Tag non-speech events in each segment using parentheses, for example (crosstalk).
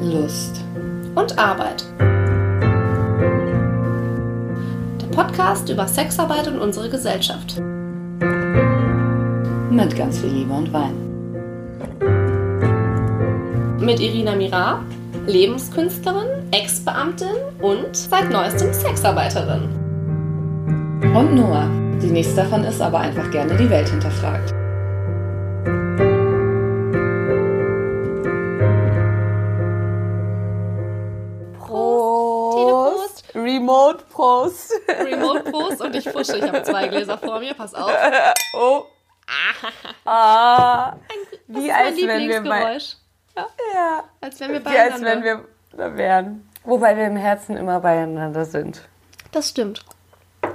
Lust und Arbeit. Der Podcast über Sexarbeit und unsere Gesellschaft. mit ganz viel Liebe und Wein. Mit Irina Mira, Lebenskünstlerin, Ex-Beamtin und seit neuestem Sexarbeiterin. Und Noah, die nächste davon ist aber einfach gerne die Welt hinterfragt. Remote Post. Remote Post und ich fusche. Ich habe zwei Gläser vor mir, pass auf. (laughs) Oh. Ah. Das Wie ist mein als wenn wir bei. Lieblingsgeräusch. Ja. Als wenn wir Wie als beieinander. wenn wir da wären. Wobei wir im Herzen immer beieinander sind. Das stimmt.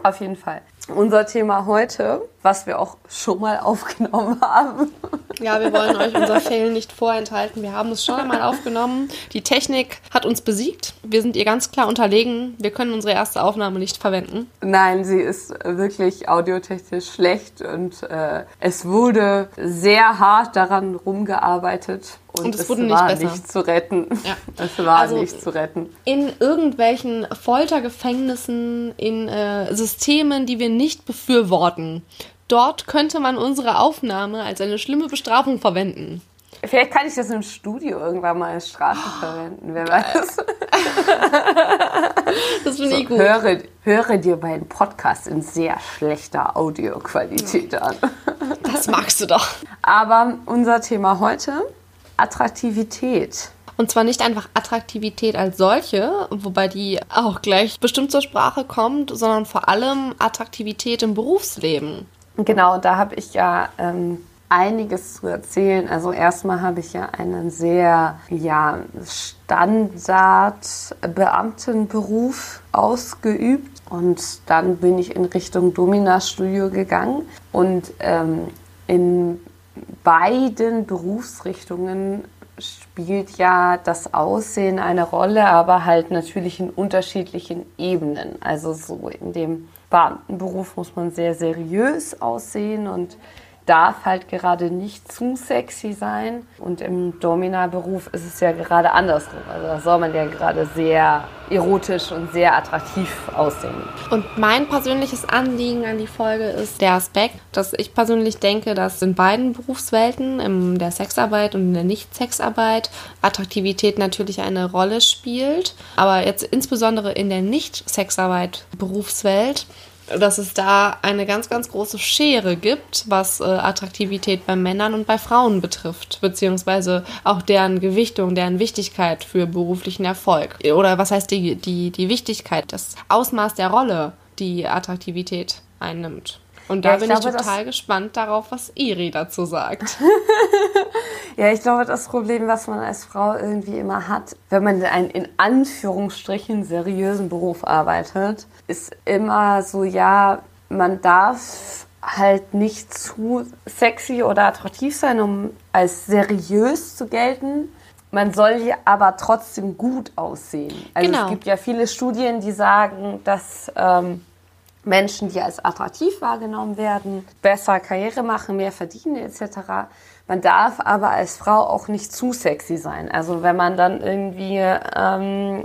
Auf jeden Fall. Unser Thema heute, was wir auch schon mal (laughs) aufgenommen haben. Ja, wir wollen euch unser Fail nicht vorenthalten. Wir haben es schon einmal aufgenommen. Die Technik hat uns besiegt. Wir sind ihr ganz klar unterlegen. Wir können unsere erste Aufnahme nicht verwenden. Nein, sie ist wirklich audiotechnisch schlecht und äh, es wurde sehr hart daran rumgearbeitet. Und, Und es es wurde nicht war besser. nicht zu retten. Ja. (laughs) Es war Also- nicht zu retten. In irgendwelchen Foltergefängnissen, in äh, Systemen, die wir nicht befürworten. Dort könnte man unsere Aufnahme als eine schlimme Bestrafung verwenden. Vielleicht kann ich das im Studio irgendwann mal als Strafe verwenden, wer weiß. (laughs) Das finde ich gut. Höre, höre dir meinen Podcast in sehr schlechter Audioqualität an. Das magst du doch. Aber unser Thema heute, Attraktivität. Und zwar nicht einfach Attraktivität als solche, wobei die auch gleich bestimmt zur Sprache kommt, sondern vor allem Attraktivität im Berufsleben. Genau, da habe ich ja ähm, einiges zu erzählen. Also erstmal habe ich ja einen sehr ja, Standardbeamtenberuf ausgeübt und dann bin ich in Richtung Domina-Studio gegangen und ähm, in beiden Berufsrichtungen spielt ja das Aussehen eine Rolle, aber halt natürlich in unterschiedlichen Ebenen. Also so in dem Beamtenberuf muss man sehr seriös aussehen und darf halt gerade nicht zu sexy sein. Und im Domina-Beruf ist es ja gerade andersrum. Also da soll man ja gerade sehr erotisch und sehr attraktiv aussehen. Und mein persönliches Anliegen an die Folge ist der Aspekt, dass ich persönlich denke, dass in beiden Berufswelten, in der Sexarbeit und in der Nicht-Sexarbeit, Attraktivität natürlich eine Rolle spielt. Aber jetzt insbesondere in der Nicht-Sexarbeit-Berufswelt, dass es da eine ganz, ganz große Schere gibt, was äh, Attraktivität bei Männern und bei Frauen betrifft, beziehungsweise auch deren Gewichtung, deren Wichtigkeit für beruflichen Erfolg. Oder was heißt die, die, die Wichtigkeit, das Ausmaß der Rolle, die Attraktivität einnimmt. Und da Ja, ich bin glaube, ich total gespannt darauf, was Iri dazu sagt. (laughs) Ja, ich glaube, das Problem, was man als Frau irgendwie immer hat, wenn man einen in Anführungsstrichen seriösen Beruf arbeitet, ist immer so, ja, man darf halt nicht zu sexy oder attraktiv sein, um als seriös zu gelten. Man soll aber trotzdem gut aussehen. Also Genau. es gibt ja viele Studien, die sagen, dass ähm, Menschen, die als attraktiv wahrgenommen werden, besser Karriere machen, mehr verdienen etc. Man darf aber als Frau auch nicht zu sexy sein. Also wenn man dann irgendwie ähm,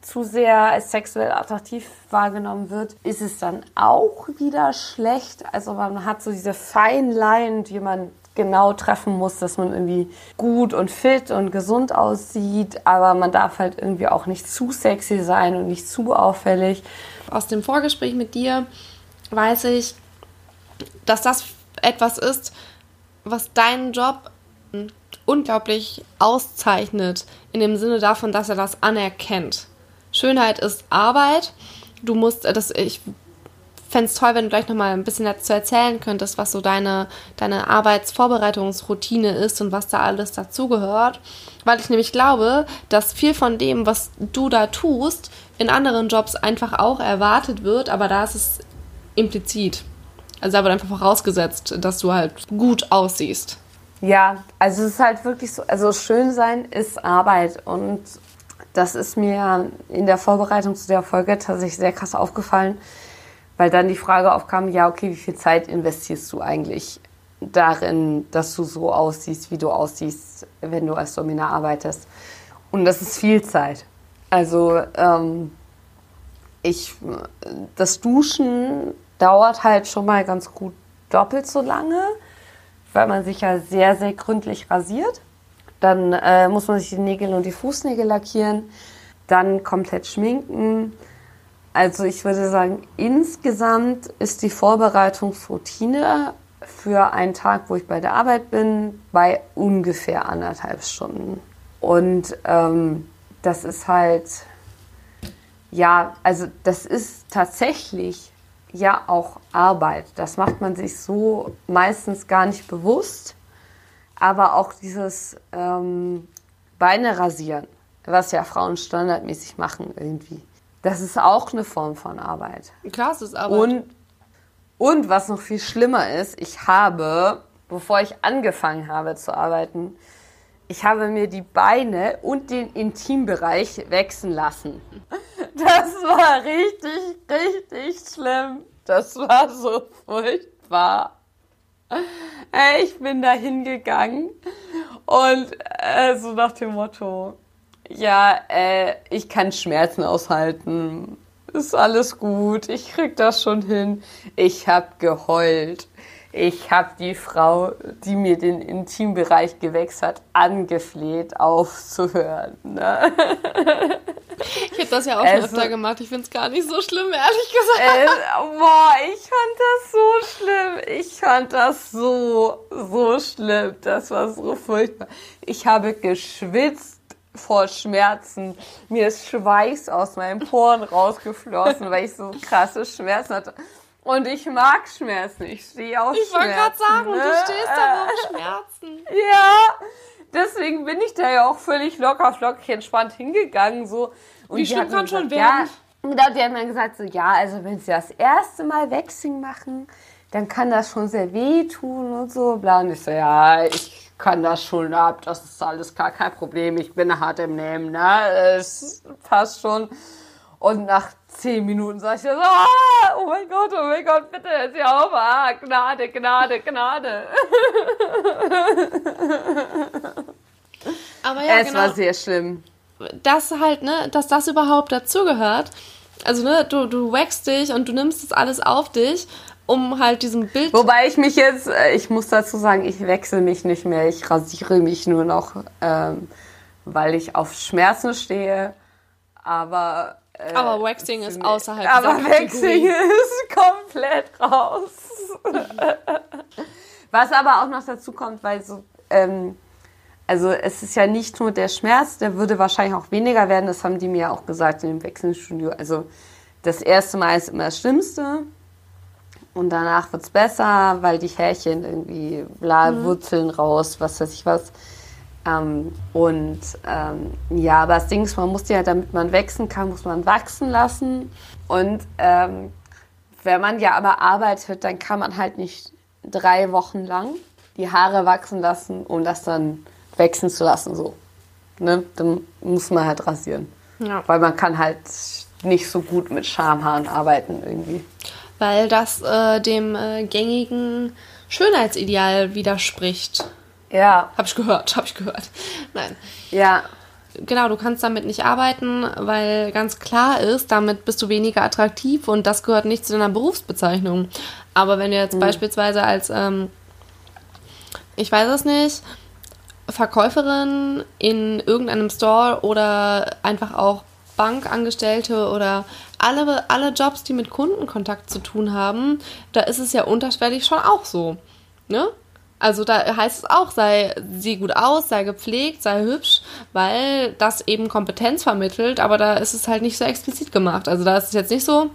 zu sehr als sexuell attraktiv wahrgenommen wird, ist es dann auch wieder schlecht. Also man hat so diese feinen Line, die man genau treffen muss, dass man irgendwie gut und fit und gesund aussieht, aber man darf halt irgendwie auch nicht zu sexy sein und nicht zu auffällig. Aus dem Vorgespräch mit dir weiß ich, dass das etwas ist, was deinen Job unglaublich auszeichnet, in dem Sinne davon, dass er das anerkennt. Schönheit ist Arbeit. Du musst, das, ich fände es toll, wenn du gleich nochmal ein bisschen dazu erzählen könntest, was so deine, deine Arbeitsvorbereitungsroutine ist und was da alles dazugehört. Weil ich nämlich glaube, dass viel von dem, was du da tust, in anderen Jobs einfach auch erwartet wird, aber da ist es implizit. Also da wird einfach vorausgesetzt, dass du halt gut aussiehst. Ja, also es ist halt wirklich so, also schön sein ist Arbeit und das ist mir in der Vorbereitung zu der Folge tatsächlich sehr krass aufgefallen, weil dann die Frage aufkam, ja, okay, wie viel Zeit investierst du eigentlich darin, dass du so aussiehst, wie du aussiehst, wenn du als Domina arbeitest? Und das ist viel Zeit. Also ähm, ich, das Duschen dauert halt schon mal ganz gut doppelt so lange, weil man sich ja sehr, sehr gründlich rasiert. Dann äh, muss man sich die Nägel und die Fußnägel lackieren, dann komplett schminken. Also ich würde sagen, insgesamt ist die Vorbereitungsroutine für einen Tag, wo ich bei der Arbeit bin, bei ungefähr anderthalb Stunden. Und ähm, das ist halt, ja, also das ist tatsächlich ja auch Arbeit. Das macht man sich so meistens gar nicht bewusst. Aber auch dieses ähm, Beine rasieren, was ja Frauen standardmäßig machen irgendwie, das ist auch eine Form von Arbeit. Klar, es ist Arbeit. Und, und was noch viel schlimmer ist, ich habe, bevor ich angefangen habe zu arbeiten, ich habe mir die Beine und den Intimbereich wechseln lassen. (laughs) Das war richtig, richtig schlimm. Das war so furchtbar. Ich bin da hingegangen und äh, so nach dem Motto, ja, äh, ich kann Schmerzen aushalten. Ist alles gut, ich krieg das schon hin. Ich hab geheult. Ich habe die Frau, die mir den Intimbereich gewechselt hat, angefleht, aufzuhören. Ne? Ich habe das ja auch schon also, öfter gemacht. Ich finde es gar nicht so schlimm, ehrlich gesagt. Äh, boah, ich fand das so schlimm. Ich fand das so, so schlimm. Das war so furchtbar. Ich habe geschwitzt vor Schmerzen. Mir ist Schweiß aus meinen Poren rausgeflossen, weil ich so krasse Schmerzen hatte. Und ich mag Schmerzen. Ich stehe auf ich Schmerzen. Ich wollte gerade sagen, ne? du stehst da auf Schmerzen. Ja, deswegen bin ich da ja auch völlig locker, flockig, entspannt hingegangen. So. Und Wie schlimm kann schon werden? Ja, genau, die haben dann gesagt, so, ja, also wenn sie das erste Mal Waxing machen, dann kann das schon sehr wehtun und so. Bla. Und ich so, ja, ich kann das schon ab, das ist alles gar kein Problem. Ich bin hart im Nehmen, ne? Es passt schon. Und nach zehn Minuten sag ich so, ah, oh mein Gott, oh mein Gott, bitte, jetzt auf, ah, Gnade, Gnade, Gnade. (laughs) Aber ja, es genau, war sehr schlimm. Das halt, ne, dass das überhaupt dazugehört. Also, ne, du, du wächst dich und du nimmst das alles auf dich, um halt diesem Bild. Wobei ich mich jetzt, äh, ich muss dazu sagen, ich wechsle mich nicht mehr, ich rasiere mich nur noch, ähm, weil ich auf Schmerzen stehe. Aber äh, aber Waxing ist außerhalb Aber Waxing ist komplett raus. (laughs) Was aber auch noch dazu kommt, weil so, ähm, also es ist ja nicht nur der Schmerz, der würde wahrscheinlich auch weniger werden, das haben die mir auch gesagt in dem Wechselstudio. Also das erste Mal ist immer das Schlimmste und danach wird es besser, weil die Härchen irgendwie bla, mhm. Wurzeln raus, was weiß ich was. Ähm, und ähm, ja, aber das Ding ist, man muss die halt, damit man wachsen kann, muss man wachsen lassen. Und ähm, wenn man ja aber arbeitet, dann kann man halt nicht drei Wochen lang die Haare wachsen lassen, um das dann wachsen zu lassen. So. Ne? Dann muss man halt rasieren. Ja. Weil man kann halt nicht so gut mit Schamhaaren arbeiten irgendwie. Weil das äh, dem äh, gängigen Schönheitsideal widerspricht. Ja. Hab ich gehört, hab ich gehört. Nein. Ja. Genau, du kannst damit nicht arbeiten, weil ganz klar ist, damit bist du weniger attraktiv und das gehört nicht zu deiner Berufsbezeichnung. Aber wenn du jetzt mhm. beispielsweise als, ähm, ich weiß es nicht, Verkäuferin in irgendeinem Store oder einfach auch Bankangestellte oder alle, alle Jobs, die mit Kundenkontakt zu tun haben, da ist es ja unterschwellig schon auch so. Ne? Also da heißt es auch, sei sieh gut aus, sei gepflegt, sei hübsch, weil das eben Kompetenz vermittelt, aber da ist es halt nicht so explizit gemacht. Also da ist es jetzt nicht so,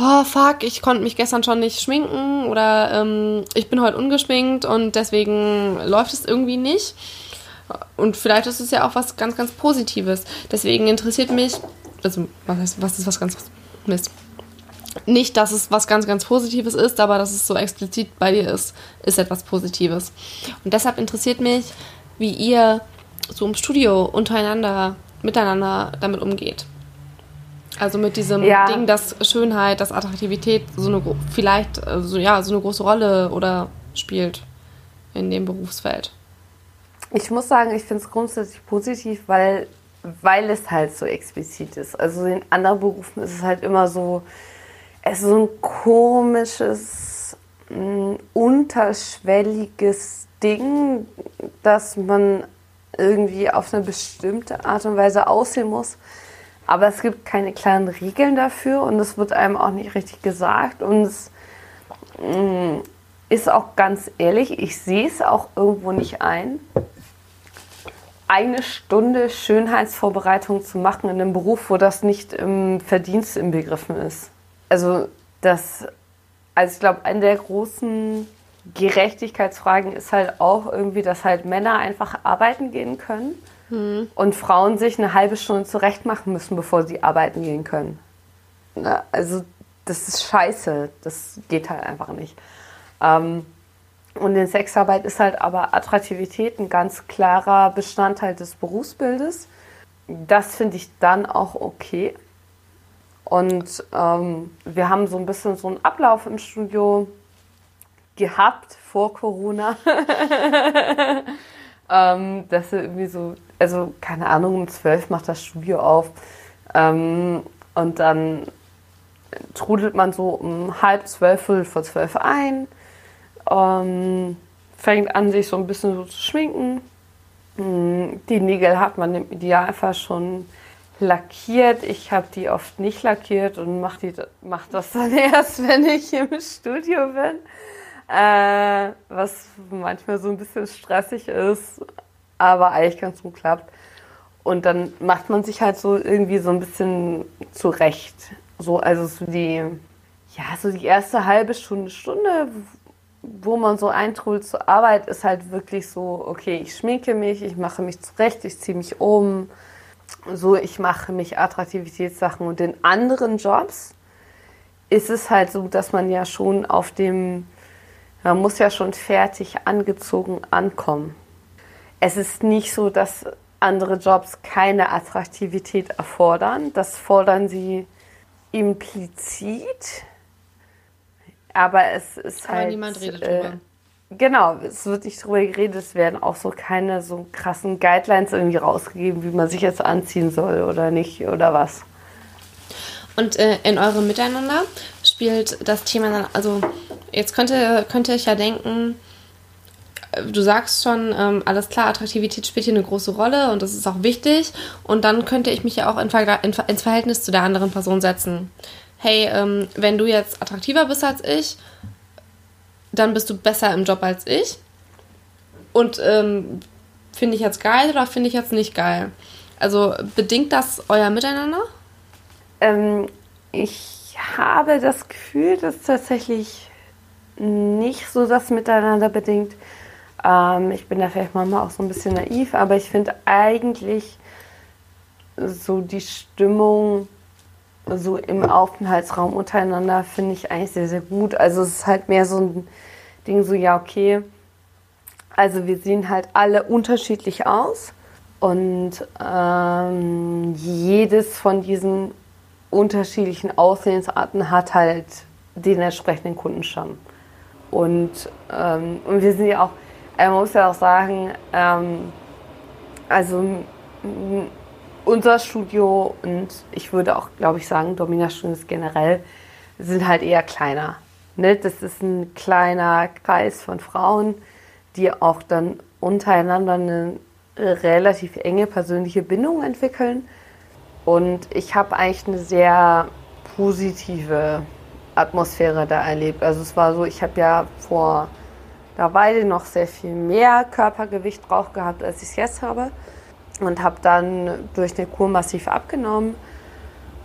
oh fuck, ich konnte mich gestern schon nicht schminken oder ähm, ich bin heute ungeschminkt und deswegen läuft es irgendwie nicht. Und vielleicht ist es ja auch was ganz, ganz Positives. Deswegen interessiert mich, also was, heißt, was ist was ganz Mist nicht, dass es was ganz, ganz Positives ist, aber dass es so explizit bei dir ist, ist etwas Positives. Und deshalb interessiert mich, wie ihr so im Studio untereinander, miteinander damit umgeht. Also mit diesem ja. Ding, dass Schönheit, dass Attraktivität so eine vielleicht so, also ja, so eine große Rolle oder spielt in dem Berufsfeld. Ich muss sagen, ich finde es grundsätzlich positiv, weil weil es halt so explizit ist. Also in anderen Berufen ist es halt immer so, es ist so ein komisches, mh, unterschwelliges Ding, dass man irgendwie auf eine bestimmte Art und Weise aussehen muss. Aber es gibt keine klaren Regeln dafür und es wird einem auch nicht richtig gesagt. Und es mh, ist auch ganz ehrlich, ich sehe es auch irgendwo nicht ein, eine Stunde Schönheitsvorbereitung zu machen in einem Beruf, wo das nicht im Verdienst inbegriffen ist. Also das, also ich glaube, eine der großen Gerechtigkeitsfragen ist halt auch irgendwie, dass halt Männer einfach arbeiten gehen können mhm. und Frauen sich eine halbe Stunde zurecht machen müssen, bevor sie arbeiten gehen können. Na, also das ist scheiße, das geht halt einfach nicht. Ähm, und in Sexarbeit ist halt aber Attraktivität ein ganz klarer Bestandteil des Berufsbildes. Das finde ich dann auch okay. Und ähm, wir haben so ein bisschen so einen Ablauf im Studio gehabt vor Corona. (laughs) ähm, dass wir irgendwie so, also keine Ahnung, um zwölf macht das Studio auf. Ähm, und dann trudelt man so um halb zwölf, viertel vor zwölf ein ähm, fängt an, sich so ein bisschen so zu schminken. Hm, die Nägel hat man im Idealfall schon lackiert. Ich habe die oft nicht lackiert und mache mach das dann (laughs) erst, wenn ich im Studio bin. Äh, was manchmal so ein bisschen stressig ist, aber eigentlich ganz gut klappt. Und dann macht man sich halt so irgendwie so ein bisschen zurecht. So, also so die, ja, so die erste halbe Stunde, Stunde, wo man so eintrudelt zur Arbeit, ist halt wirklich so, okay, ich schminke mich, ich mache mich zurecht, ich ziehe mich um, so, ich mache mich Attraktivitätssachen. Und in anderen Jobs ist es halt so, dass man ja schon auf dem, man muss ja schon fertig angezogen ankommen. Es ist nicht so, dass andere Jobs keine Attraktivität erfordern. Das fordern sie implizit aber es ist Aber halt. niemand redet äh, drüber. Genau, es wird nicht drüber geredet, es werden auch so keine so krassen Guidelines irgendwie rausgegeben, wie man sich jetzt anziehen soll oder nicht oder was. Und äh, in eurem Miteinander spielt das Thema dann, also jetzt könnte, könnte ich ja denken, du sagst schon, ähm, alles klar, Attraktivität spielt hier eine große Rolle und das ist auch wichtig. Und dann könnte ich mich ja auch in, in, ins Verhältnis zu der anderen Person setzen hey, ähm, wenn du jetzt attraktiver bist als ich, dann bist du besser im Job als ich. Und ähm, finde ich jetzt geil oder finde ich jetzt nicht geil? Also bedingt das euer Miteinander? Ähm, ich habe das Gefühl, dass tatsächlich nicht so das Miteinander bedingt. Ähm, ich bin da vielleicht manchmal auch so ein bisschen naiv, aber ich finde eigentlich so die Stimmung so im Aufenthaltsraum untereinander finde ich eigentlich sehr, sehr gut. Also es ist halt mehr so ein Ding, so ja, okay. Also wir sehen halt alle unterschiedlich aus und ähm, jedes von diesen unterschiedlichen Aussehensarten hat halt den entsprechenden Kundenstamm. Und, ähm, und wir sind ja auch, äh, man muss ja auch sagen, ähm, also unser Studio und ich würde auch, glaube ich, sagen, Dominas Studios generell sind halt eher kleiner. Ne? Das ist ein kleiner Kreis von Frauen, die auch dann untereinander eine relativ enge persönliche Bindung entwickeln. Und ich habe eigentlich eine sehr positive Atmosphäre da erlebt. Also es war so, ich habe ja vor der Weile noch sehr viel mehr Körpergewicht drauf gehabt, als ich es jetzt habe und habe dann durch eine Kur massiv abgenommen.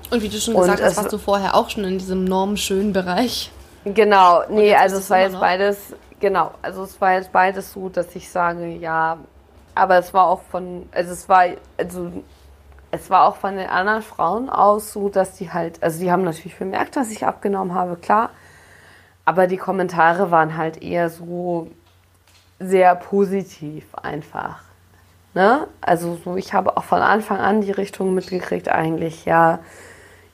Und wie du schon gesagt hast, warst du vorher auch schon in diesem normschönen Bereich. Genau, nee, also es war jetzt noch? beides, genau, also es war jetzt beides so, dass ich sage, ja, aber es war auch von, also es war, also es war auch von den anderen Frauen aus so, dass die halt, also die haben natürlich bemerkt, dass ich abgenommen habe, klar, aber die Kommentare waren halt eher so sehr positiv einfach. Ne? Also so, ich habe auch von Anfang an die Richtung mitgekriegt, eigentlich, ja,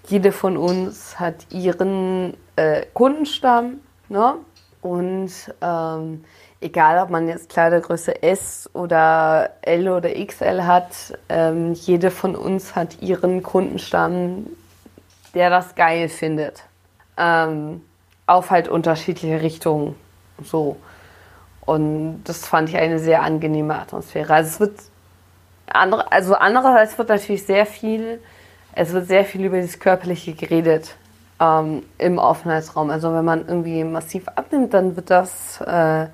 jede von uns hat ihren äh, Kundenstamm. Ne? Und ähm, egal ob man jetzt Kleidergröße S oder L oder XL hat, ähm, jede von uns hat ihren Kundenstamm, der das geil findet. Ähm, auf halt unterschiedliche Richtungen. So. Und das fand ich eine sehr angenehme Atmosphäre. Also es wird andere, also andererseits wird natürlich sehr viel, es wird sehr viel über das Körperliche geredet ähm, im Aufenthaltsraum. Also wenn man irgendwie massiv abnimmt, dann wird das, äh,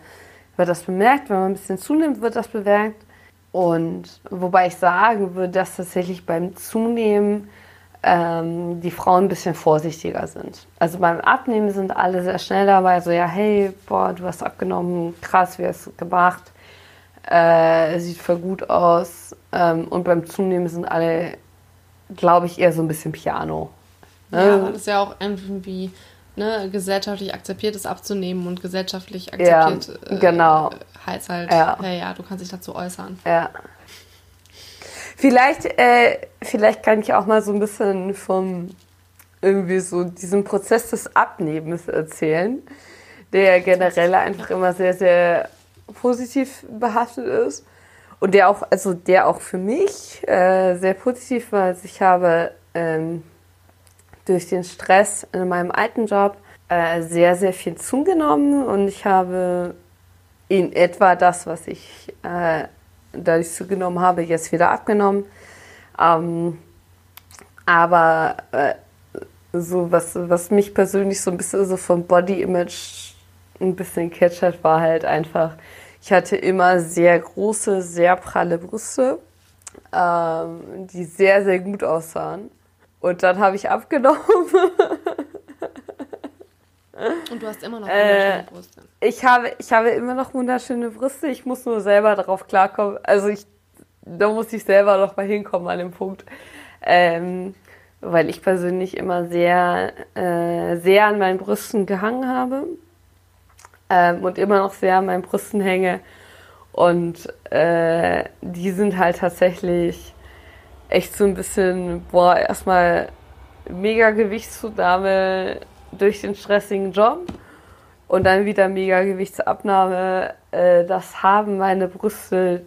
wird das bemerkt. Wenn man ein bisschen zunimmt, wird das bemerkt. Und wobei ich sagen würde, dass tatsächlich beim Zunehmen ähm, die Frauen ein bisschen vorsichtiger sind. Also beim Abnehmen sind alle sehr schnell dabei, so ja, hey, boah, du hast abgenommen, krass, wie hast du gemacht, äh, sieht voll gut aus. Ähm, und beim Zunehmen sind alle, glaube ich, eher so ein bisschen Piano. Ne? Ja, das ist ja auch irgendwie ne, gesellschaftlich akzeptiert ist abzunehmen und gesellschaftlich akzeptiert ja, genau. äh, heißt halt, ja. ja, ja, du kannst dich dazu äußern. Ja. Vielleicht, äh, vielleicht kann ich auch mal so ein bisschen vom irgendwie so diesem Prozess des Abnehmens erzählen, der generell einfach immer sehr, sehr positiv behaftet ist und der auch, also der auch für mich äh, sehr positiv war. Also ich habe ähm, durch den Stress in meinem alten Job äh, sehr, sehr viel zugenommen und ich habe in etwa das, was ich äh, dadurch zugenommen habe, jetzt wieder abgenommen. Ähm, aber äh, so was, was mich persönlich so ein bisschen so vom Body Image ein bisschen catchert, war halt einfach, ich hatte immer sehr große, sehr pralle Brüste, ähm, die sehr, sehr gut aussahen. Und dann habe ich abgenommen. (laughs) Und du hast immer noch wunderschöne äh, Brüste. Ich habe, ich habe immer noch wunderschöne Brüste. Ich muss nur selber darauf klarkommen. Also ich, da muss ich selber noch mal hinkommen an dem Punkt. Ähm, weil ich persönlich immer sehr, äh, sehr an meinen Brüsten gehangen habe. Ähm, und immer noch sehr an meinen Brüsten hänge. Und äh, die sind halt tatsächlich echt so ein bisschen, boah, erstmal mega Gewichtszunahme durch den stressigen Job und dann wieder mega Gewichtsabnahme. Äh, das haben meine Brüste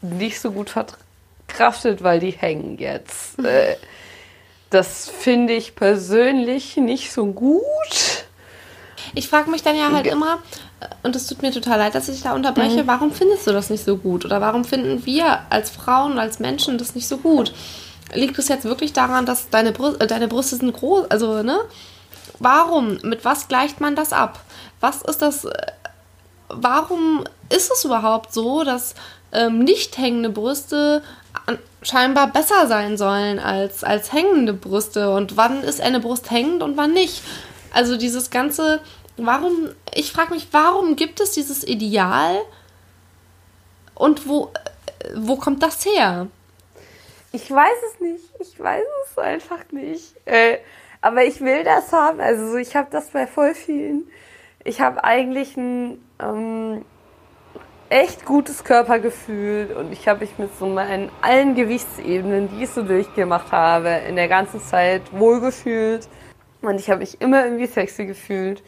nicht so gut verkraftet, weil die hängen jetzt. Äh, das finde ich persönlich nicht so gut. Ich frage mich dann ja halt immer, und es tut mir total leid, dass ich da unterbreche, mhm. warum findest du das nicht so gut? Oder warum finden wir als Frauen, als Menschen das nicht so gut? Liegt es jetzt wirklich daran, dass deine, Brü äh, deine Brüste sind groß, also, ne? Warum? Mit was gleicht man das ab? Was ist das? Äh, warum ist es überhaupt so, dass ähm, nicht hängende Brüste scheinbar besser sein sollen als, als hängende Brüste? Und wann ist eine Brust hängend und wann nicht? Also dieses ganze Warum, ich frage mich, warum gibt es dieses Ideal und wo, wo kommt das her? Ich weiß es nicht. Ich weiß es einfach nicht. Äh, aber ich will das haben. Also ich habe das bei voll vielen. Ich habe eigentlich ein ähm, echt gutes Körpergefühl und ich habe mich mit so meinen allen Gewichtsebenen, die ich so durchgemacht habe, in der ganzen Zeit wohlgefühlt. Und ich habe mich immer irgendwie sexy gefühlt.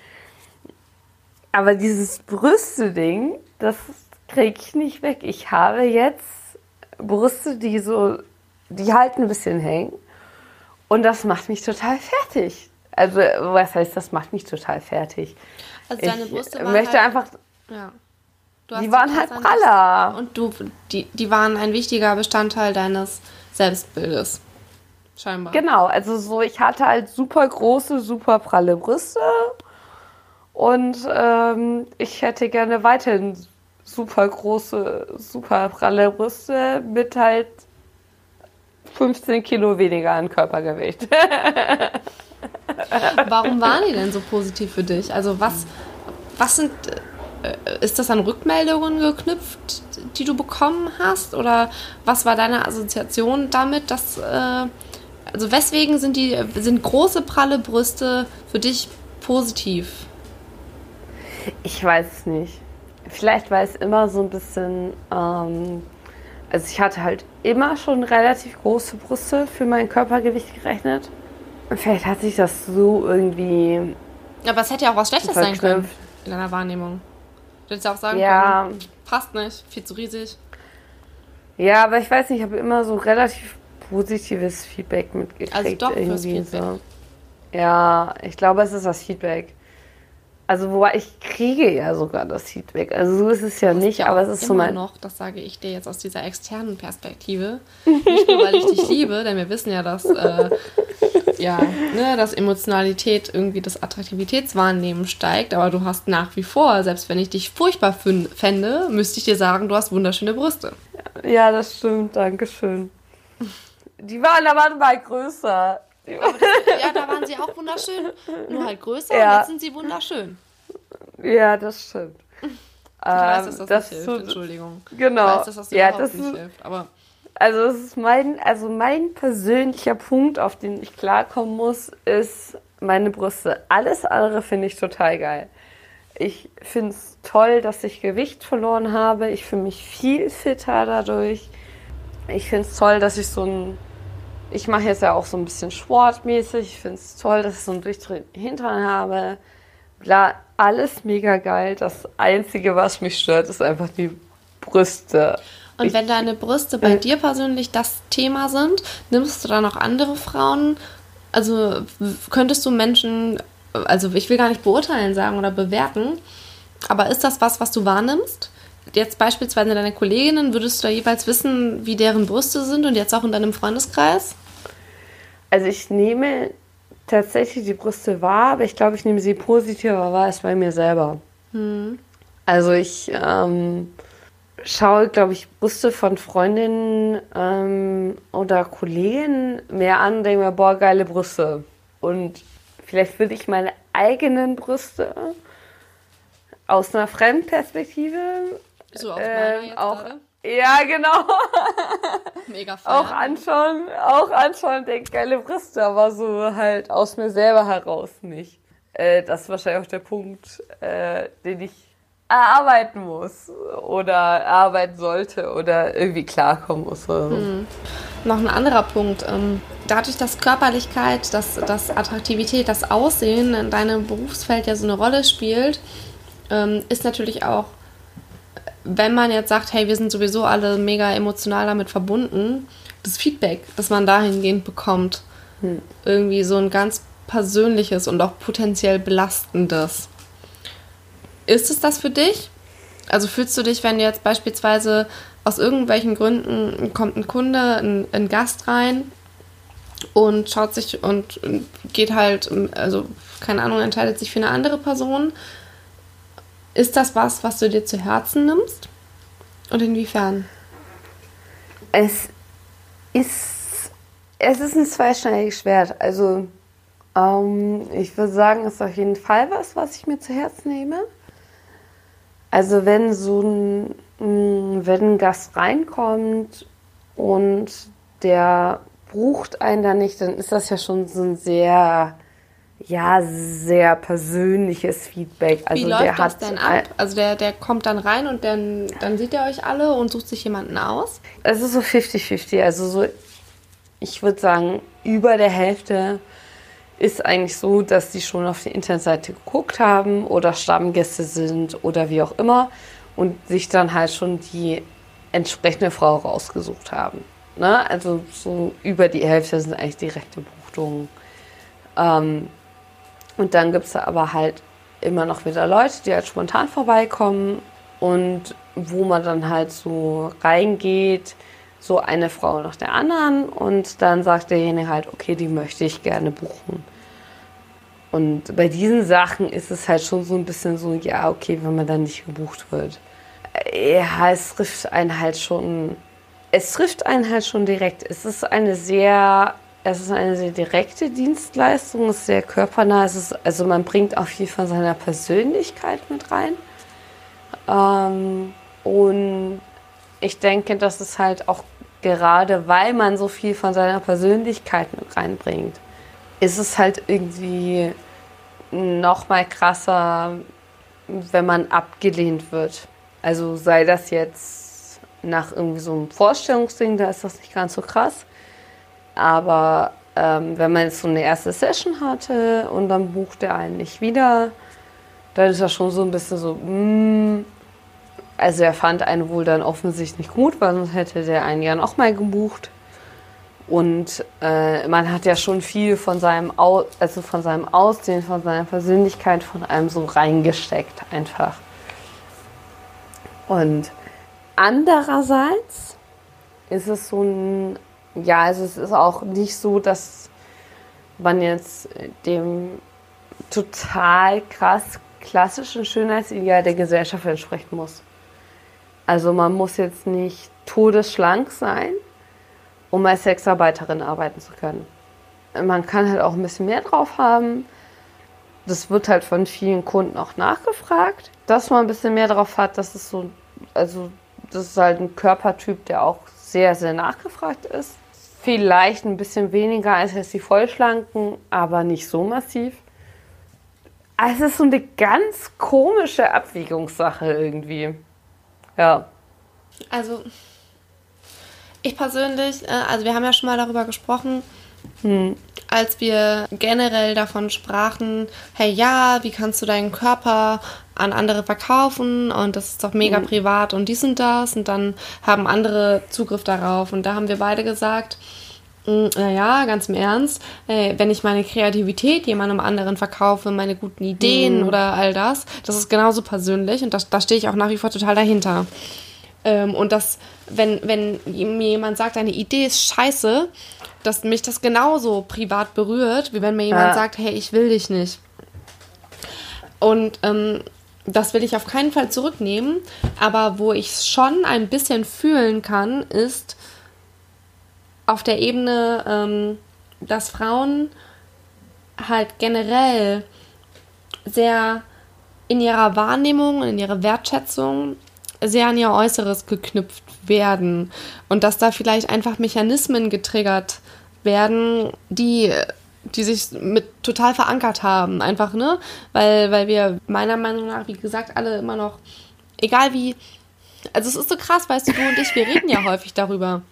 Aber dieses Brüste-Ding, das kriege ich nicht weg. Ich habe jetzt Brüste, die so, die halten ein bisschen hängen. Und das macht mich total fertig. Also, was heißt, das macht mich total fertig? Also deine Brüste waren möchte halt, einfach. Ja. die waren halt praller. Und du, die, die waren ein wichtiger Bestandteil deines Selbstbildes. Scheinbar. Genau, also so, ich hatte halt super große, super pralle Brüste und ähm, ich hätte gerne weiterhin super große, super pralle Brüste mit halt 15 Kilo weniger an Körpergewicht. (laughs) Warum waren die denn so positiv für dich? Also was, was sind, äh, ist das an Rückmeldungen geknüpft, die du bekommen hast? Oder was war deine Assoziation damit, dass, äh, also weswegen sind die, sind große pralle Brüste für dich positiv? Ich weiß es nicht. Vielleicht war es immer so ein bisschen. Ähm, also, ich hatte halt immer schon relativ große Brüste für mein Körpergewicht gerechnet. Vielleicht hat sich das so irgendwie. Aber es hätte ja auch was Schlechtes sein können in deiner Wahrnehmung. Du hättest auch sagen Ja. können, passt nicht, viel zu riesig. Ja, aber ich weiß nicht, ich habe immer so relativ positives Feedback mitgekriegt. Also doch fürs irgendwie Feedback. So. Ja, ich glaube, es ist das Feedback. Also, wobei ich kriege ja sogar das Feedback. Also, so ist es ja nicht, Ja, aber es ist so immer mein. noch, das sage ich dir jetzt aus dieser externen Perspektive. Nicht nur, weil ich dich (laughs) liebe, denn wir wissen ja, dass, äh, ja, ne, dass Emotionalität irgendwie das Attraktivitätswahrnehmen steigt, aber du hast nach wie vor, selbst wenn ich dich furchtbar fände, müsste ich dir sagen, du hast wunderschöne Brüste. Ja, das stimmt, danke schön. Die waren aber mal größer. Die waren- Ja, da waren sie auch wunderschön, nur halt größer Ja. und jetzt sind sie wunderschön. Ja, das stimmt. Ich weiß, Ähm, dass das, nicht hilft, Entschuldigung. Genau. Ich weiß, dass das ja, überhaupt das nicht ist, hilft, aber Also es ist mein, also mein persönlicher Punkt, auf den ich klarkommen muss, ist meine Brüste. Alles andere finde ich total geil. Ich finde es toll, dass ich Gewicht verloren habe. Ich fühle mich viel fitter dadurch. Ich finde es toll, dass ich so ein, ich mache jetzt ja auch so ein bisschen sportmäßig. Ich finde es toll, dass ich so einen durchdrehenden Hintern habe. Bla, alles mega geil. Das Einzige, was mich stört, ist einfach die Brüste. Und Ich- wenn deine Brüste bei Äh. dir persönlich das Thema sind, nimmst du dann auch andere Frauen? Also könntest du Menschen, also ich will gar nicht beurteilen sagen oder bewerten, aber ist das was, was du wahrnimmst? Jetzt beispielsweise deine Kolleginnen, würdest du da jeweils wissen, wie deren Brüste sind und jetzt auch in deinem Freundeskreis? Also ich nehme tatsächlich die Brüste wahr, aber ich glaube, ich nehme sie positiver wahr als bei mir selber. Also ich ähm, schaue, glaube ich, Brüste von Freundinnen ähm, oder Kollegen mehr an und denke mir, boah, geile Brüste. Und vielleicht würde ich meine eigenen Brüste aus einer Fremdperspektive So auf jetzt auch, gerade. ja, genau. (laughs) Mega (laughs) auch feiern. anschauen, auch anschauen, denke geile Brüste, aber so halt aus mir selber heraus nicht. Äh, das ist wahrscheinlich auch der Punkt, äh, den ich erarbeiten muss oder erarbeiten sollte oder irgendwie klarkommen muss. Oder so. Noch ein anderer Punkt. Ähm, dadurch, dass Körperlichkeit, dass, dass Attraktivität, das Aussehen in deinem Berufsfeld ja so eine Rolle spielt, ähm, ist natürlich auch, wenn man jetzt sagt, hey, wir sind sowieso alle mega emotional damit verbunden, das Feedback, das man dahingehend bekommt, irgendwie so ein ganz persönliches und auch potenziell belastendes. Ist es das für dich? Also fühlst du dich, wenn jetzt beispielsweise aus irgendwelchen Gründen kommt ein Kunde, ein, ein Gast rein und schaut sich und geht halt, also keine Ahnung, entscheidet sich für eine andere Person. Ist das was, was du dir zu Herzen nimmst? Und inwiefern? Es ist, es ist ein zweischneidiges Schwert. Also ähm, ich würde sagen, es ist auf jeden Fall was, was ich mir zu Herzen nehme. Also wenn so ein, wenn ein Gast reinkommt und der bucht einen da nicht, dann ist das ja schon so ein sehr, ja, sehr persönliches Feedback. Also Wie der läuft das hat denn ab? Also der, der kommt dann rein und dann, dann sieht er euch alle und sucht sich jemanden aus? Es ist so 50-50. Also so, ich würde sagen, über der Hälfte ist eigentlich so, dass die schon auf die Internetseite geguckt haben oder Stammgäste sind oder wie auch immer und sich dann halt schon die entsprechende Frau rausgesucht haben. Ne? Also so über die Hälfte sind eigentlich direkte Buchungen. Ähm, und dann gibt es aber halt immer noch wieder Leute, die halt spontan vorbeikommen und wo man dann halt so reingeht, so eine Frau nach der anderen und dann sagt derjenige halt, okay, die möchte ich gerne buchen. Und bei diesen Sachen ist es halt schon so ein bisschen so, ja, okay, wenn man dann nicht gebucht wird. Ja, es trifft einen halt schon, es trifft einen halt schon direkt. Es ist eine sehr, es ist eine sehr direkte Dienstleistung, es ist sehr körpernah, es ist, also man bringt auf jeden Fall seine Persönlichkeit mit rein. Ähm, und ich denke, dass es halt auch gerade, weil man so viel von seiner Persönlichkeit mit reinbringt, ist es halt irgendwie noch mal krasser, wenn man abgelehnt wird. Also sei das jetzt nach irgendwie so einem Vorstellungsding, da ist das nicht ganz so krass. Aber ähm, wenn man jetzt so eine erste Session hatte und dann bucht der einen nicht wieder, dann ist das schon so ein bisschen so, mm, also er fand einen wohl dann offensichtlich gut, weil sonst hätte der einen ja noch mal gebucht. Und äh, man hat ja schon viel von seinem, Au also von seinem Aussehen, von seiner Persönlichkeit, von einem so reingesteckt einfach. Und andererseits ist es so ein, ja, also es ist auch nicht so, dass man jetzt dem total krass klassischen Schönheitsideal der Gesellschaft entsprechen muss. Also man muss jetzt nicht todesschlank sein, um als Sexarbeiterin arbeiten zu können. Man kann halt auch ein bisschen mehr drauf haben. Das wird halt von vielen Kunden auch nachgefragt, dass man ein bisschen mehr drauf hat. Das ist so, also das ist halt ein Körpertyp, der auch sehr, sehr nachgefragt ist. Vielleicht ein bisschen weniger als jetzt die Vollschlanken, aber nicht so massiv. Also es ist so eine ganz komische Abwägungssache irgendwie. Ja. Also, ich persönlich, äh, also wir haben ja schon mal darüber gesprochen, hm. Als wir generell davon sprachen, hey ja, wie kannst du deinen Körper an andere verkaufen und das ist doch mega hm. privat und dies und das und dann haben andere Zugriff darauf und da haben wir beide gesagt, hm, naja, ganz im Ernst, äh, wenn ich meine Kreativität jemandem anderen verkaufe, meine guten Ideen mhm. oder all das, das ist genauso persönlich und da, da stehe ich auch nach wie vor total dahinter. Ähm, und dass, wenn, wenn mir jemand sagt, deine Idee ist scheiße, dass mich das genauso privat berührt, wie wenn mir jemand ja. sagt, hey, ich will dich nicht. Und ähm, das will ich auf keinen Fall zurücknehmen, aber wo ich es schon ein bisschen fühlen kann, ist auf der Ebene, ähm, dass Frauen halt generell sehr in ihrer Wahrnehmung, in ihrer Wertschätzung sehr an ihr Äußeres geknüpft werden und dass da vielleicht einfach Mechanismen getriggert werden, die die sich mit total verankert haben, einfach, ne? Weil, weil wir meiner Meinung nach, wie gesagt, alle immer noch, egal wie, also es ist so krass, weißt du, du und ich, wir reden ja häufig darüber.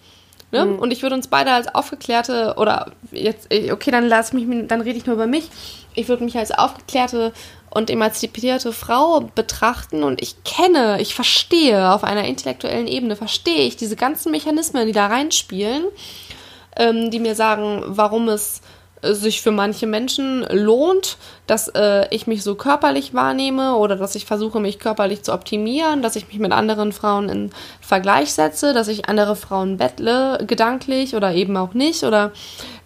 Ne? Mhm. Und ich würde uns beide als aufgeklärte, oder jetzt, okay, dann lass mich, dann rede ich nur über mich. Ich würde mich als aufgeklärte und emanzipierte Frau betrachten und ich kenne, ich verstehe auf einer intellektuellen Ebene, verstehe ich diese ganzen Mechanismen, die da reinspielen, ähm, die mir sagen, warum es sich für manche Menschen lohnt, dass äh, ich mich so körperlich wahrnehme oder dass ich versuche, mich körperlich zu optimieren, dass ich mich mit anderen Frauen in Vergleich setze, dass ich andere Frauen bettle, gedanklich oder eben auch nicht, oder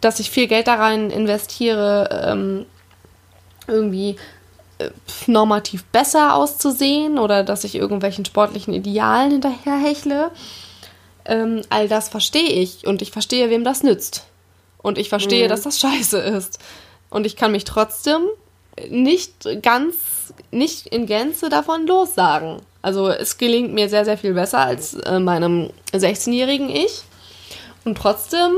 dass ich viel Geld da rein investiere, ähm, irgendwie äh, normativ besser auszusehen oder dass ich irgendwelchen sportlichen Idealen hinterherhechle. Ähm, all das verstehe ich und ich verstehe, wem das nützt. Und ich verstehe, mhm. dass das scheiße ist. Und ich kann mich trotzdem nicht ganz, nicht in Gänze davon lossagen. Also es gelingt mir sehr, sehr viel besser als äh, meinem 16-jährigen Ich. Und trotzdem,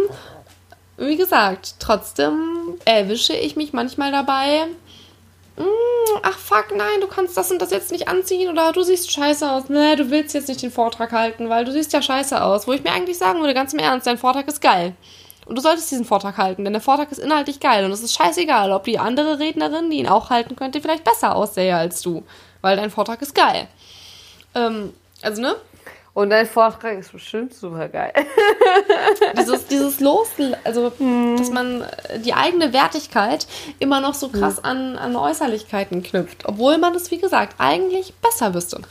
wie gesagt, trotzdem erwische ich mich manchmal dabei, Mm, ach fuck, nein, du kannst das und das jetzt nicht anziehen oder du siehst scheiße aus. Nee, du willst jetzt nicht den Vortrag halten, weil du siehst ja scheiße aus. Wo ich mir eigentlich sagen würde, ganz im Ernst, dein Vortrag ist geil. Und du solltest diesen Vortrag halten, denn der Vortrag ist inhaltlich geil und es ist scheißegal, ob die andere Rednerin, die ihn auch halten könnte, vielleicht besser aussähe als du, weil dein Vortrag ist geil. Ähm, also, ne? Und dein Vortrag ist bestimmt super geil. (laughs) dieses, dieses Los, also hm. dass man die eigene Wertigkeit immer noch so krass hm. an, an Äußerlichkeiten knüpft, obwohl man es, wie gesagt, eigentlich besser wüsste.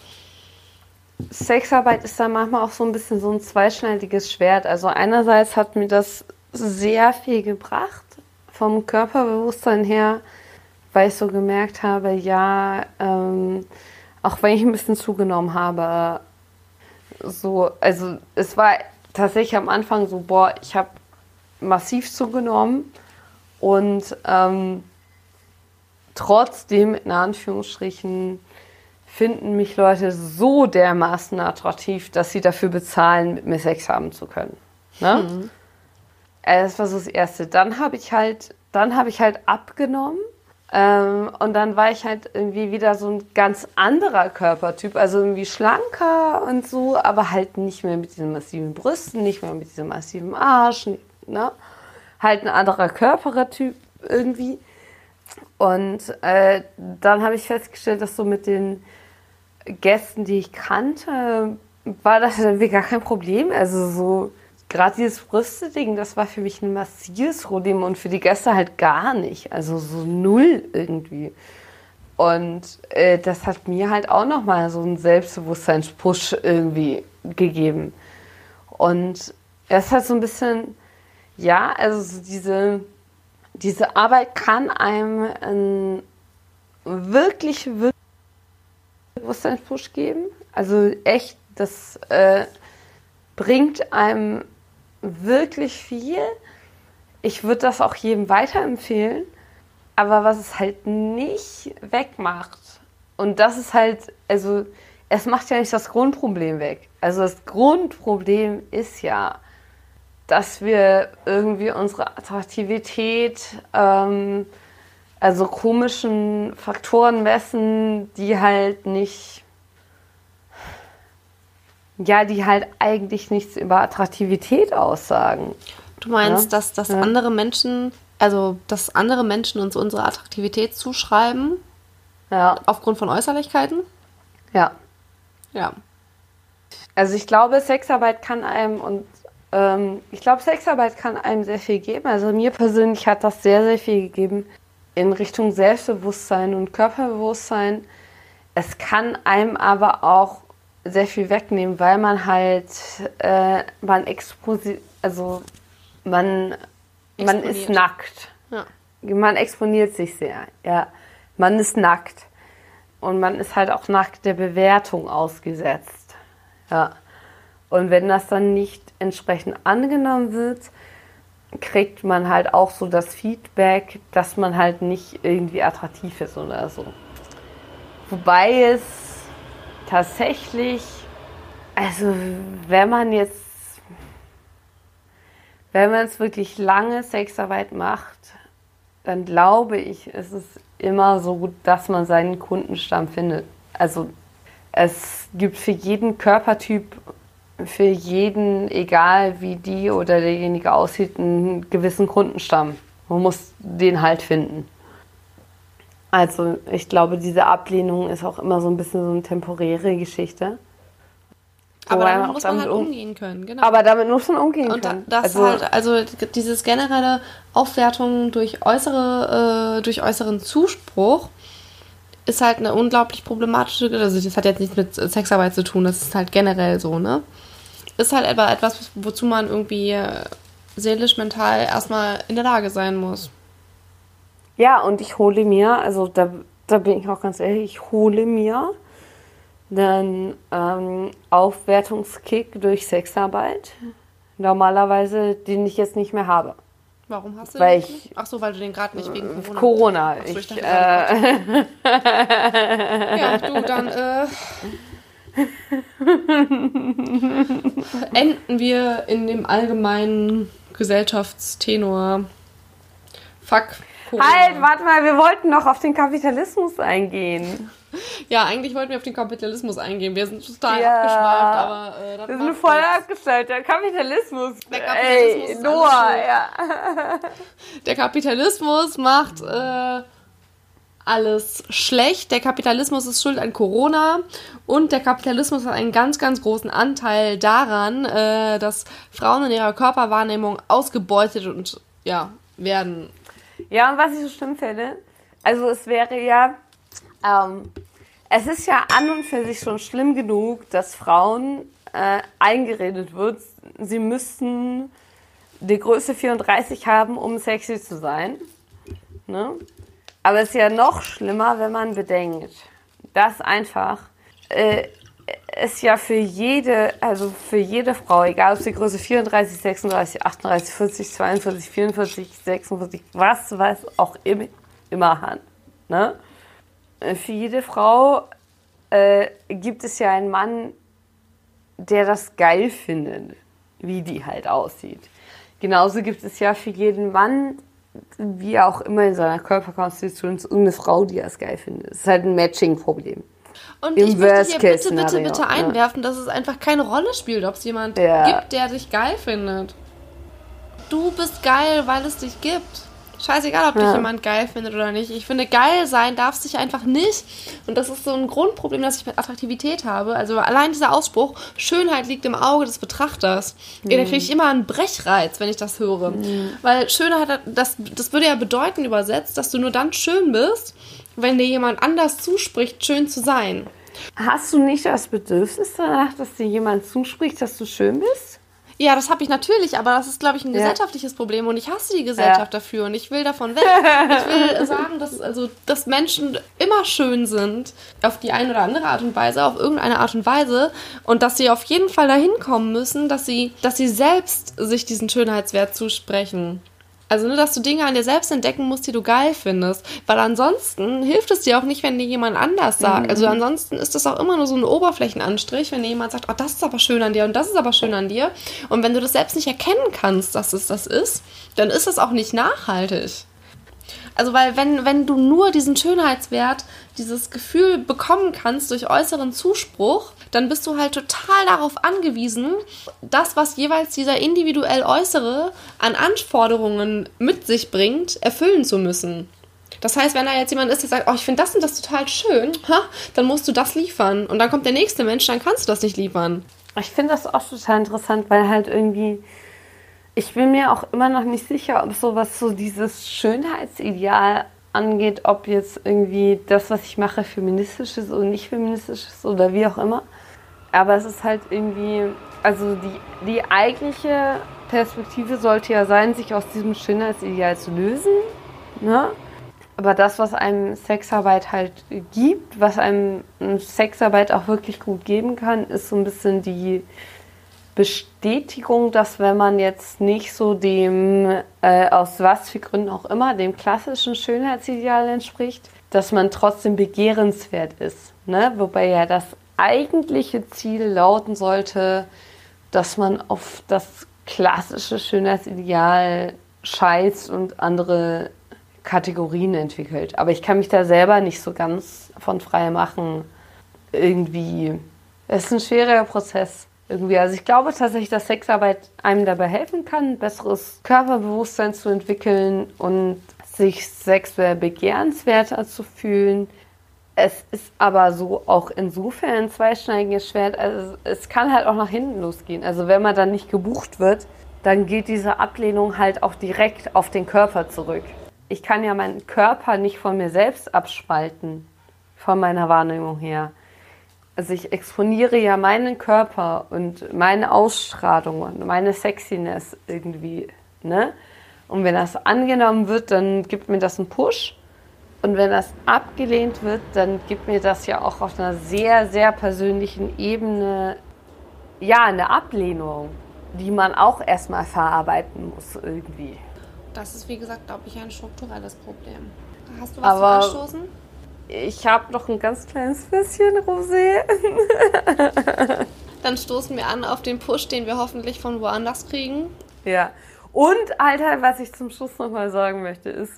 Sexarbeit ist da manchmal auch so ein bisschen so ein zweischneidiges Schwert. Also einerseits hat mir das sehr viel gebracht vom Körperbewusstsein her, weil ich so gemerkt habe, ja, ähm, auch wenn ich ein bisschen zugenommen habe, so, also es war tatsächlich am Anfang so, boah, ich habe massiv zugenommen und ähm, trotzdem in Anführungsstrichen finden mich Leute so dermaßen attraktiv, dass sie dafür bezahlen, mit mir Sex haben zu können. Ne? Mhm. Das war so das Erste. Dann habe ich halt, dann habe ich halt abgenommen ähm, und dann war ich halt irgendwie wieder so ein ganz anderer Körpertyp, also irgendwie schlanker und so, aber halt nicht mehr mit diesen massiven Brüsten, nicht mehr mit diesem massiven Arsch, ne? Halt ein anderer Körpertyp irgendwie. Und äh, dann habe ich festgestellt, dass so mit den Gästen, die ich kannte, war das irgendwie gar kein Problem. Also so gerade dieses Brüste-Ding, das war für mich ein massives Problem und für die Gäste halt gar nicht. Also so null irgendwie. Und äh, das hat mir halt auch nochmal so einen Selbstbewusstseinspush irgendwie gegeben. Und es halt so ein bisschen, ja, also so diese, diese Arbeit kann einem einen wirklich, wirklich Bewusstseinspush geben. Also echt, das äh, bringt einem wirklich viel. Ich würde das auch jedem weiterempfehlen. Aber was es halt nicht wegmacht, und das ist halt, also es macht ja nicht das Grundproblem weg. Also das Grundproblem ist ja, dass wir irgendwie unsere Attraktivität, ähm, also komischen Faktoren messen, die halt nicht, ja, die halt eigentlich nichts über Attraktivität aussagen. Du meinst, ja? dass, dass ja. andere Menschen, also dass andere Menschen uns unsere Attraktivität zuschreiben? Ja. Aufgrund von Äußerlichkeiten? Ja. Ja. Also ich glaube, Sexarbeit kann einem und ähm, ich glaube, Sexarbeit kann einem sehr viel geben. Also mir persönlich hat das sehr, sehr viel gegeben in Richtung Selbstbewusstsein und Körperbewusstsein. Es kann einem aber auch sehr viel wegnehmen, weil man halt äh, man exposi also man man ist nackt. Ja. Man exponiert sich sehr. Ja, man ist nackt und man ist halt auch nackt der Bewertung ausgesetzt. Ja. Und wenn das dann nicht entsprechend angenommen wird, kriegt man halt auch so das Feedback, dass man halt nicht irgendwie attraktiv ist oder so. Wobei es tatsächlich, also wenn man jetzt, wenn man es wirklich lange Sexarbeit macht, dann glaube ich, ist es immer so gut, dass man seinen Kundenstamm findet. Also es gibt für jeden Körpertyp für jeden, egal wie die oder derjenige aussieht, einen gewissen Kundenstamm. Man muss den halt finden. Also ich glaube, diese Ablehnung ist auch immer so ein bisschen so eine temporäre Geschichte. Aber damit muss man halt um umgehen können, genau. Aber damit muss man umgehen und können. Das also, halt, also dieses generelle Aufwertung durch äußere, äh, durch äußeren Zuspruch ist halt eine unglaublich problematische, also das hat jetzt nichts mit Sexarbeit zu tun, das ist halt generell so, ne? ist halt etwa etwas, wozu man irgendwie seelisch, mental erstmal in der Lage sein muss. Ja, und ich hole mir, also da, da bin ich auch ganz ehrlich, ich hole mir einen ähm, Aufwertungskick durch Sexarbeit. Normalerweise, den ich jetzt nicht mehr habe. Warum hast du weil den ich, Ach so, weil du den gerade nicht wegen Corona. Corona. So, ich, ich äh, ja, du, dann äh, Enden wir in dem allgemeinen Gesellschaftstenor. Fuck. Corona. Halt, warte mal, wir wollten noch auf den Kapitalismus eingehen. Ja, eigentlich wollten wir auf den Kapitalismus eingehen. Wir sind total ja. abgeschweift, aber äh, Wir sind voll abgestellt. Der Kapitalismus. Der Kapitalismus Ey, Noah, ja. (laughs) Der Kapitalismus macht äh, alles schlecht. Der Kapitalismus ist schuld an Corona und der Kapitalismus hat einen ganz, ganz großen Anteil daran, äh, dass Frauen in ihrer Körperwahrnehmung ausgebeutet und ja, werden. Ja, und was ich so schlimm finde, also es wäre ja, ähm, es ist ja an und für sich schon schlimm genug, dass Frauen äh, eingeredet wird, sie müssten die Größe 34 haben, um sexy zu sein. Ne? Aber es ist ja noch schlimmer, wenn man bedenkt, dass einfach äh, es ja für jede, also für jede Frau, egal ob sie Größe 34, 36, 38, 40, 42, 44, 46, was weiß auch immer, immer hat, ne? Für jede Frau äh, gibt es ja einen Mann, der das geil findet, wie die halt aussieht. Genauso gibt es ja für jeden Mann wie auch immer in seiner Körperkonstitution eine Frau, die es geil findet. Es ist halt ein Matching-Problem. Und Im ich möchte hier bitte, bitte, bitte einwerfen, dass es einfach keine Rolle spielt, ob es jemand ja. gibt, der dich geil findet. Du bist geil, weil es dich gibt. Scheißegal, ob Ja. dich jemand geil findet oder nicht. Ich finde, geil sein darf sich einfach nicht. Und das ist so ein Grundproblem, das ich mit Attraktivität habe. Also allein dieser Ausspruch, Schönheit liegt im Auge des Betrachters. Ja, da kriege ich immer einen Brechreiz, wenn ich das höre. Weil Schönheit, das, das würde ja bedeuten übersetzt, dass du nur dann schön bist, wenn dir jemand anders zuspricht, schön zu sein. Hast du nicht das Bedürfnis danach, dass dir jemand zuspricht, dass du schön bist? Ja, das habe ich natürlich, aber das ist, glaube ich, ein Ja. gesellschaftliches Problem und ich hasse die Gesellschaft Ja. dafür und ich will davon weg. Ich will (laughs) sagen, dass, also, dass Menschen immer schön sind, auf die eine oder andere Art und Weise, auf irgendeine Art und Weise und dass sie auf jeden Fall dahin kommen müssen, dass sie, dass sie selbst sich diesen Schönheitswert zusprechen. Also, ne, dass du Dinge an dir selbst entdecken musst, die du geil findest. Weil ansonsten hilft es dir auch nicht, wenn dir jemand anders sagt. Also, ansonsten ist das auch immer nur so ein Oberflächenanstrich, wenn dir jemand sagt, oh, das ist aber schön an dir und das ist aber schön an dir. Und wenn du das selbst nicht erkennen kannst, dass es das ist, dann ist es auch nicht nachhaltig. Also, weil wenn, wenn du nur diesen Schönheitswert, dieses Gefühl bekommen kannst durch äußeren Zuspruch, dann bist du halt total darauf angewiesen, das, was jeweils dieser individuell Äußere an Anforderungen mit sich bringt, erfüllen zu müssen. Das heißt, wenn da jetzt jemand ist, der sagt, oh, ich finde das und das total schön, ha, dann musst du das liefern. Und dann kommt der nächste Mensch, dann kannst du das nicht liefern. Ich finde das auch total interessant, weil halt irgendwie, ich bin mir auch immer noch nicht sicher, ob so was so dieses Schönheitsideal angeht, ob jetzt irgendwie das, was ich mache, feministisch ist oder nicht feministisch ist oder wie auch immer. Aber es ist halt irgendwie, also die, die eigentliche Perspektive sollte ja sein, sich aus diesem Schönheitsideal zu lösen. Ne? Aber das, was einem Sexarbeit halt gibt, was einem Sexarbeit auch wirklich gut geben kann, ist so ein bisschen die Bestätigung, dass wenn man jetzt nicht so dem, äh, aus was für Gründen auch immer, dem klassischen Schönheitsideal entspricht, dass man trotzdem begehrenswert ist. Ne? Wobei ja das eigentliche Ziel lauten sollte, dass man auf das klassische Schönheitsideal scheißt und andere Kategorien entwickelt. Aber ich kann mich da selber nicht so ganz von frei machen. Irgendwie. Es ist ein schwerer Prozess. Irgendwie. Also ich glaube tatsächlich, dass Sexarbeit einem dabei helfen kann, besseres Körperbewusstsein zu entwickeln und sich sexuell begehrenswerter zu fühlen. Es ist aber so auch insofern ein zweischneidiges Schwert. Also es kann halt auch nach hinten losgehen. Also wenn man dann nicht gebucht wird, dann geht diese Ablehnung halt auch direkt auf den Körper zurück. Ich kann ja meinen Körper nicht von mir selbst abspalten, von meiner Wahrnehmung her. Also ich exponiere ja meinen Körper und meine Ausstrahlung und meine Sexiness irgendwie, ne? Und wenn das angenommen wird, dann gibt mir das einen Push. Und wenn das abgelehnt wird, dann gibt mir das ja auch auf einer sehr, sehr persönlichen Ebene, ja, eine Ablehnung, die man auch erstmal verarbeiten muss irgendwie. Das ist, wie gesagt, glaube ich, ein strukturelles Problem. Hast du was Aber- zu anstoßen? Ich habe noch ein ganz kleines bisschen Rosé. (laughs) Dann stoßen wir an auf den Push, den wir hoffentlich von woanders kriegen. Ja. Und, Alter, was ich zum Schluss nochmal sagen möchte, ist,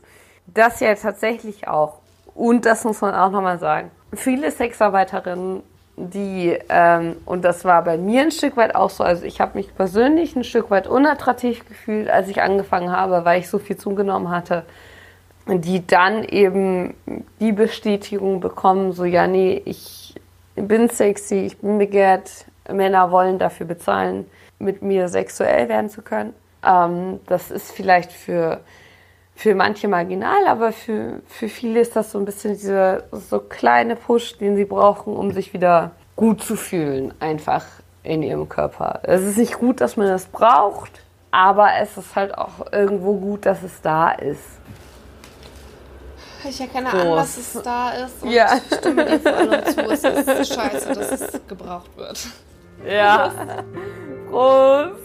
dass ja tatsächlich auch, und das muss man auch nochmal sagen, viele Sexarbeiterinnen, die, ähm, und das war bei mir ein Stück weit auch so, also ich habe mich persönlich ein Stück weit unattraktiv gefühlt, als ich angefangen habe, weil ich so viel zugenommen hatte, die dann eben die Bestätigung bekommen, so, ja, nee, ich bin sexy, ich bin begehrt, Männer wollen dafür bezahlen, mit mir sexuell werden zu können. Ähm, das ist vielleicht für, für manche marginal, aber für, für viele ist das so ein bisschen dieser so kleine Push, den sie brauchen, um sich wieder gut zu fühlen, einfach in ihrem Körper. Es ist nicht gut, dass man das braucht, aber es ist halt auch irgendwo gut, dass es da ist. Ich erkenne Prost. an, dass es da ist und Ja. stimme dir voll und zu. Es ist scheiße, dass es gebraucht wird. Ja. Prost!